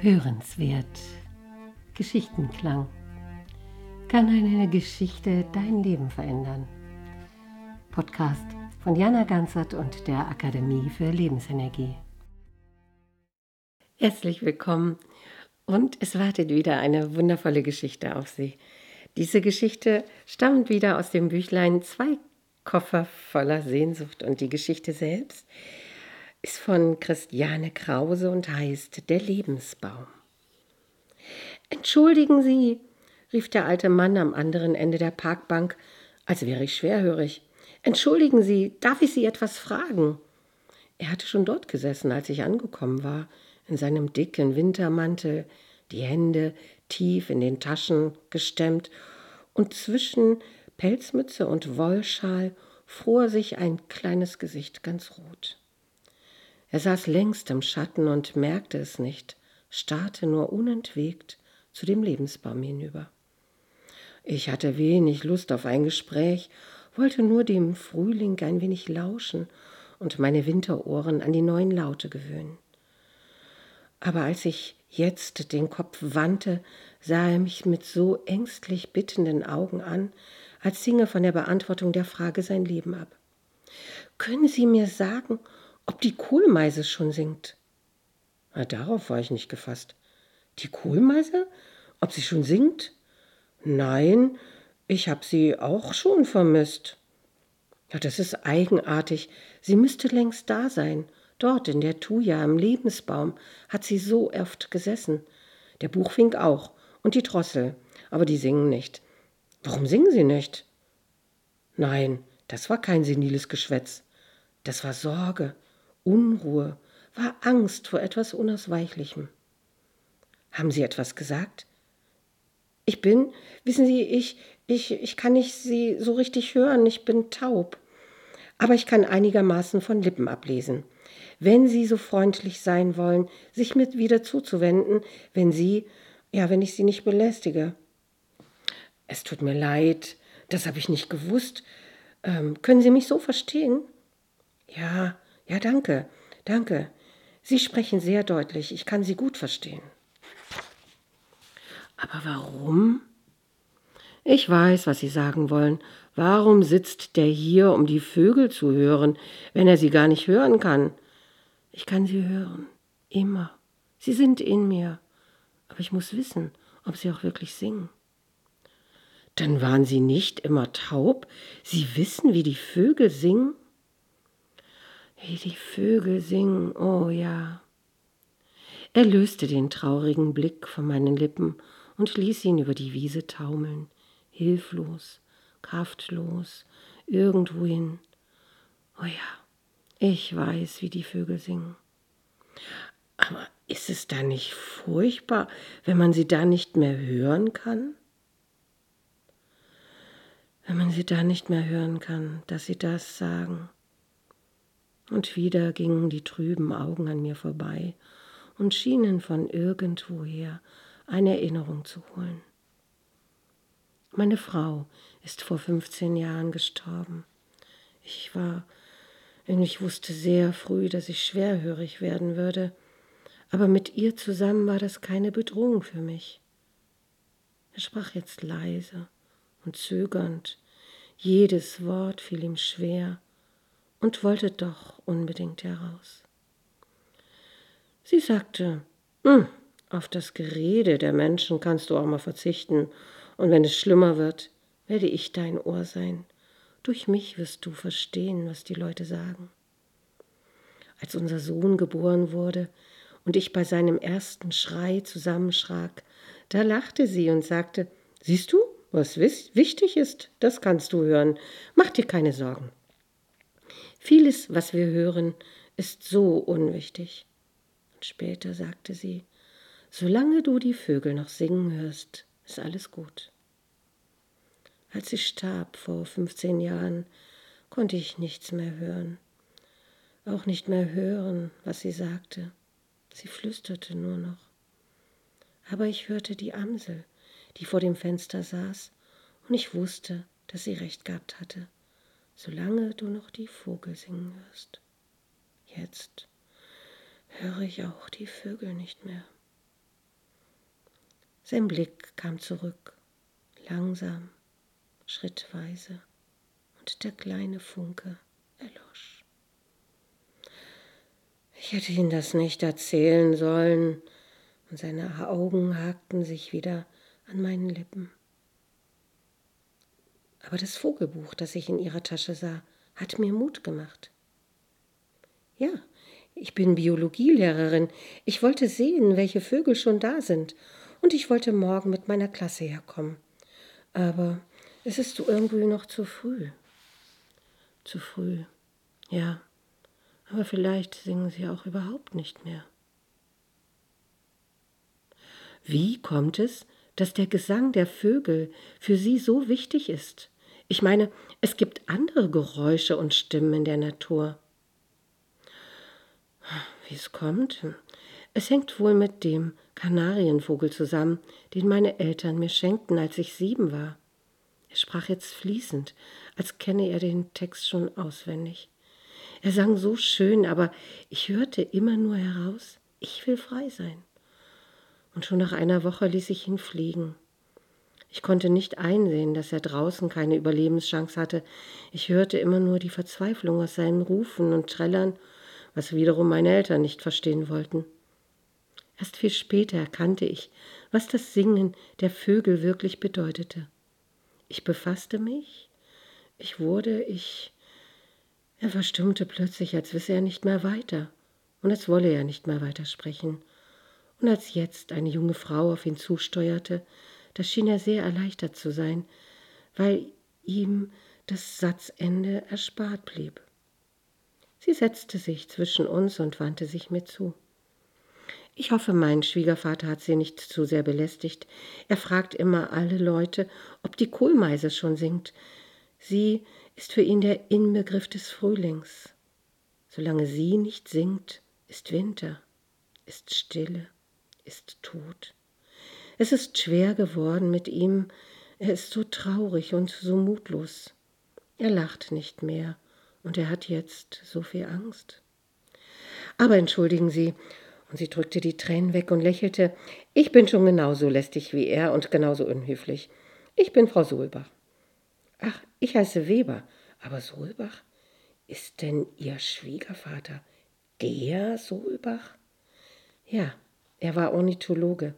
Hörenswert. Geschichtenklang. Kann eine Geschichte dein Leben verändern? Podcast von Jana Ganzert und der Akademie für Lebensenergie. Herzlich willkommen und es wartet wieder eine wundervolle Geschichte auf Sie. Diese Geschichte stammt wieder aus dem Büchlein Zwei Koffer voller Sehnsucht und die Geschichte selbst ist von Christiane Krause und heißt Der Lebensbaum. Entschuldigen Sie, rief der alte Mann am anderen Ende der Parkbank, als wäre ich schwerhörig. Entschuldigen Sie, darf ich Sie etwas fragen? Er hatte schon dort gesessen, als ich angekommen war, in seinem dicken Wintermantel, die Hände tief in den Taschen gestemmt, und zwischen Pelzmütze und Wollschal fror sich ein kleines Gesicht ganz rot. Er saß längst im Schatten und merkte es nicht, starrte nur unentwegt zu dem Lebensbaum hinüber. Ich hatte wenig Lust auf ein Gespräch, wollte nur dem Frühling ein wenig lauschen und meine Winterohren an die neuen Laute gewöhnen. Aber als ich jetzt den Kopf wandte, sah er mich mit so ängstlich bittenden Augen an, als hinge von der Beantwortung der Frage sein Leben ab. Können Sie mir sagen, ob die Kohlmeise schon singt. Na, darauf war ich nicht gefasst. Die Kohlmeise? Ob sie schon singt? Nein, ich habe sie auch schon vermisst. Ja, das ist eigenartig. Sie müsste längst da sein. Dort in der Thuja im Lebensbaum hat sie so oft gesessen. Der Buchfink auch und die Drossel, aber die singen nicht. Warum singen sie nicht? Nein, das war kein seniles Geschwätz. Das war Sorge, Unruhe, war Angst vor etwas Unausweichlichem. Haben Sie etwas gesagt? Ich bin, wissen Sie, ich, ich, ich kann nicht Sie so richtig hören, ich bin taub. Aber ich kann einigermaßen von Lippen ablesen. Wenn Sie so freundlich sein wollen, sich mit wieder zuzuwenden, wenn Sie, ja, wenn ich Sie nicht belästige. Es tut mir leid, das habe ich nicht gewusst. Ähm, können Sie mich so verstehen? Ja, ja, danke, danke. Sie sprechen sehr deutlich, ich kann Sie gut verstehen. Aber warum? Ich weiß, was Sie sagen wollen. Warum sitzt der hier, um die Vögel zu hören, wenn er sie gar nicht hören kann? Ich kann sie hören, immer. Sie sind in mir. Aber ich muss wissen, ob sie auch wirklich singen. Dann waren Sie nicht immer taub? Sie wissen, wie die Vögel singen? Wie die Vögel singen, oh ja. Er löste den traurigen Blick von meinen Lippen und ließ ihn über die Wiese taumeln, hilflos, kraftlos, irgendwohin. Oh ja, ich weiß, wie die Vögel singen. Aber ist es da nicht furchtbar, wenn man sie da nicht mehr hören kann? Wenn man sie da nicht mehr hören kann, dass sie das sagen und wieder gingen die trüben Augen an mir vorbei und schienen von irgendwoher eine Erinnerung zu holen. Meine Frau ist vor 15 Jahren gestorben. Ich war, ich wusste sehr früh, dass ich schwerhörig werden würde, aber mit ihr zusammen war das keine Bedrohung für mich. Er sprach jetzt leise und zögernd, jedes Wort fiel ihm schwer, und wollte doch unbedingt heraus. Sie sagte, hm, auf das Gerede der Menschen kannst du auch mal verzichten, und wenn es schlimmer wird, werde ich dein Ohr sein. Durch mich wirst du verstehen, was die Leute sagen. Als unser Sohn geboren wurde und ich bei seinem ersten Schrei zusammenschrak, da lachte sie und sagte, Siehst du, was wichtig ist, das kannst du hören. Mach dir keine Sorgen. Vieles, was wir hören, ist so unwichtig. Und später sagte sie, solange du die Vögel noch singen hörst, ist alles gut. Als sie starb vor 15 Jahren, konnte ich nichts mehr hören, auch nicht mehr hören, was sie sagte. Sie flüsterte nur noch. Aber ich hörte die Amsel, die vor dem Fenster saß, und ich wusste, dass sie recht gehabt hatte solange du noch die Vogel singen hörst. Jetzt höre ich auch die Vögel nicht mehr. Sein Blick kam zurück, langsam, schrittweise, und der kleine Funke erlosch. Ich hätte ihm das nicht erzählen sollen, und seine Augen hakten sich wieder an meinen Lippen. Aber das Vogelbuch, das ich in ihrer Tasche sah, hat mir Mut gemacht. Ja, ich bin Biologielehrerin. Ich wollte sehen, welche Vögel schon da sind. Und ich wollte morgen mit meiner Klasse herkommen. Aber es ist irgendwie noch zu früh. Zu früh. Ja. Aber vielleicht singen sie auch überhaupt nicht mehr. Wie kommt es, dass der Gesang der Vögel für sie so wichtig ist? Ich meine, es gibt andere Geräusche und Stimmen in der Natur. Wie es kommt? Es hängt wohl mit dem Kanarienvogel zusammen, den meine Eltern mir schenkten, als ich sieben war. Er sprach jetzt fließend, als kenne er den Text schon auswendig. Er sang so schön, aber ich hörte immer nur heraus, ich will frei sein. Und schon nach einer Woche ließ ich ihn fliegen. Ich konnte nicht einsehen, dass er draußen keine Überlebenschance hatte. Ich hörte immer nur die Verzweiflung aus seinen Rufen und Trällern was wiederum meine Eltern nicht verstehen wollten. Erst viel später erkannte ich, was das Singen der Vögel wirklich bedeutete. Ich befasste mich, ich wurde, ich. Er verstummte plötzlich, als wisse er nicht mehr weiter und als wolle er nicht mehr weitersprechen. Und als jetzt eine junge Frau auf ihn zusteuerte, da schien er sehr erleichtert zu sein, weil ihm das Satzende erspart blieb. Sie setzte sich zwischen uns und wandte sich mir zu. Ich hoffe, mein Schwiegervater hat sie nicht zu sehr belästigt. Er fragt immer alle Leute, ob die Kohlmeise schon singt. Sie ist für ihn der Inbegriff des Frühlings. Solange sie nicht singt, ist Winter, ist Stille, ist Tod. Es ist schwer geworden mit ihm, er ist so traurig und so mutlos. Er lacht nicht mehr und er hat jetzt so viel Angst. Aber entschuldigen Sie, und sie drückte die Tränen weg und lächelte, ich bin schon genauso lästig wie er und genauso unhöflich. Ich bin Frau Solbach. Ach, ich heiße Weber, aber Solbach? Ist denn Ihr Schwiegervater der Solbach? Ja, er war Ornithologe.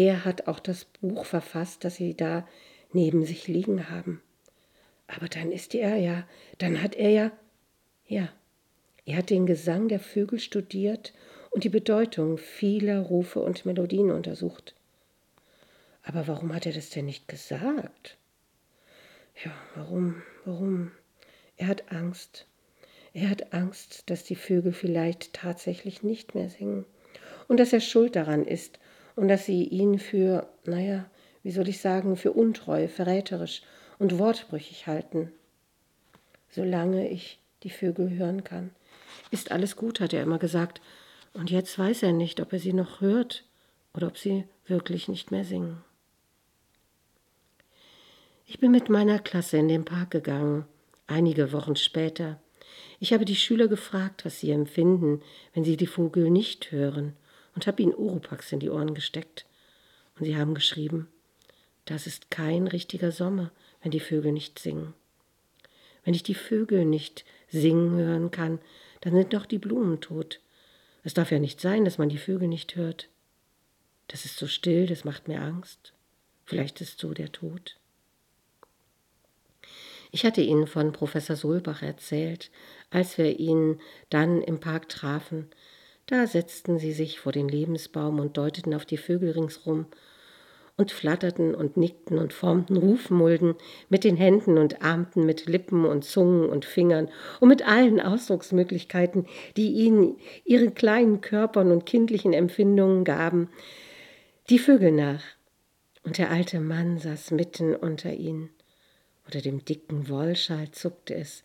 Er hat auch das Buch verfasst, das Sie da neben sich liegen haben. Aber dann ist er ja, dann hat er ja, ja, er hat den Gesang der Vögel studiert und die Bedeutung vieler Rufe und Melodien untersucht. Aber warum hat er das denn nicht gesagt? Ja, warum, warum? Er hat Angst. Er hat Angst, dass die Vögel vielleicht tatsächlich nicht mehr singen und dass er schuld daran ist und dass sie ihn für, naja, wie soll ich sagen, für untreu, verräterisch und wortbrüchig halten. Solange ich die Vögel hören kann, ist alles gut, hat er immer gesagt, und jetzt weiß er nicht, ob er sie noch hört oder ob sie wirklich nicht mehr singen. Ich bin mit meiner Klasse in den Park gegangen, einige Wochen später. Ich habe die Schüler gefragt, was sie empfinden, wenn sie die Vögel nicht hören, und habe ihnen Oropax in die Ohren gesteckt. Und sie haben geschrieben, das ist kein richtiger Sommer, wenn die Vögel nicht singen. Wenn ich die Vögel nicht singen hören kann, dann sind doch die Blumen tot. Es darf ja nicht sein, dass man die Vögel nicht hört. Das ist so still, das macht mir Angst. Vielleicht ist so der Tod. Ich hatte Ihnen von Professor Solbach erzählt, als wir ihn dann im Park trafen. Da setzten sie sich vor den Lebensbaum und deuteten auf die Vögel ringsrum und flatterten und nickten und formten Rufmulden mit den Händen und ahmten mit Lippen und Zungen und Fingern und mit allen Ausdrucksmöglichkeiten, die ihnen ihre kleinen Körpern und kindlichen Empfindungen gaben, die Vögel nach. Und der alte Mann saß mitten unter ihnen. Unter dem dicken Wollschal zuckte es,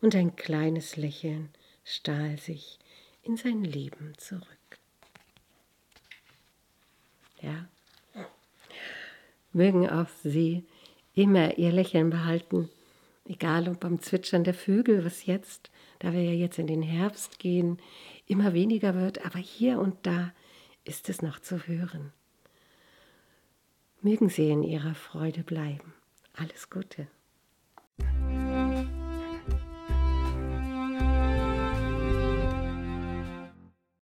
und ein kleines Lächeln stahl sich in sein Leben zurück. Ja, mögen auch Sie immer Ihr Lächeln behalten, egal ob beim Zwitschern der Vögel, was jetzt, da wir ja jetzt in den Herbst gehen, immer weniger wird, aber hier und da ist es noch zu hören. Mögen Sie in Ihrer Freude bleiben. Alles Gute.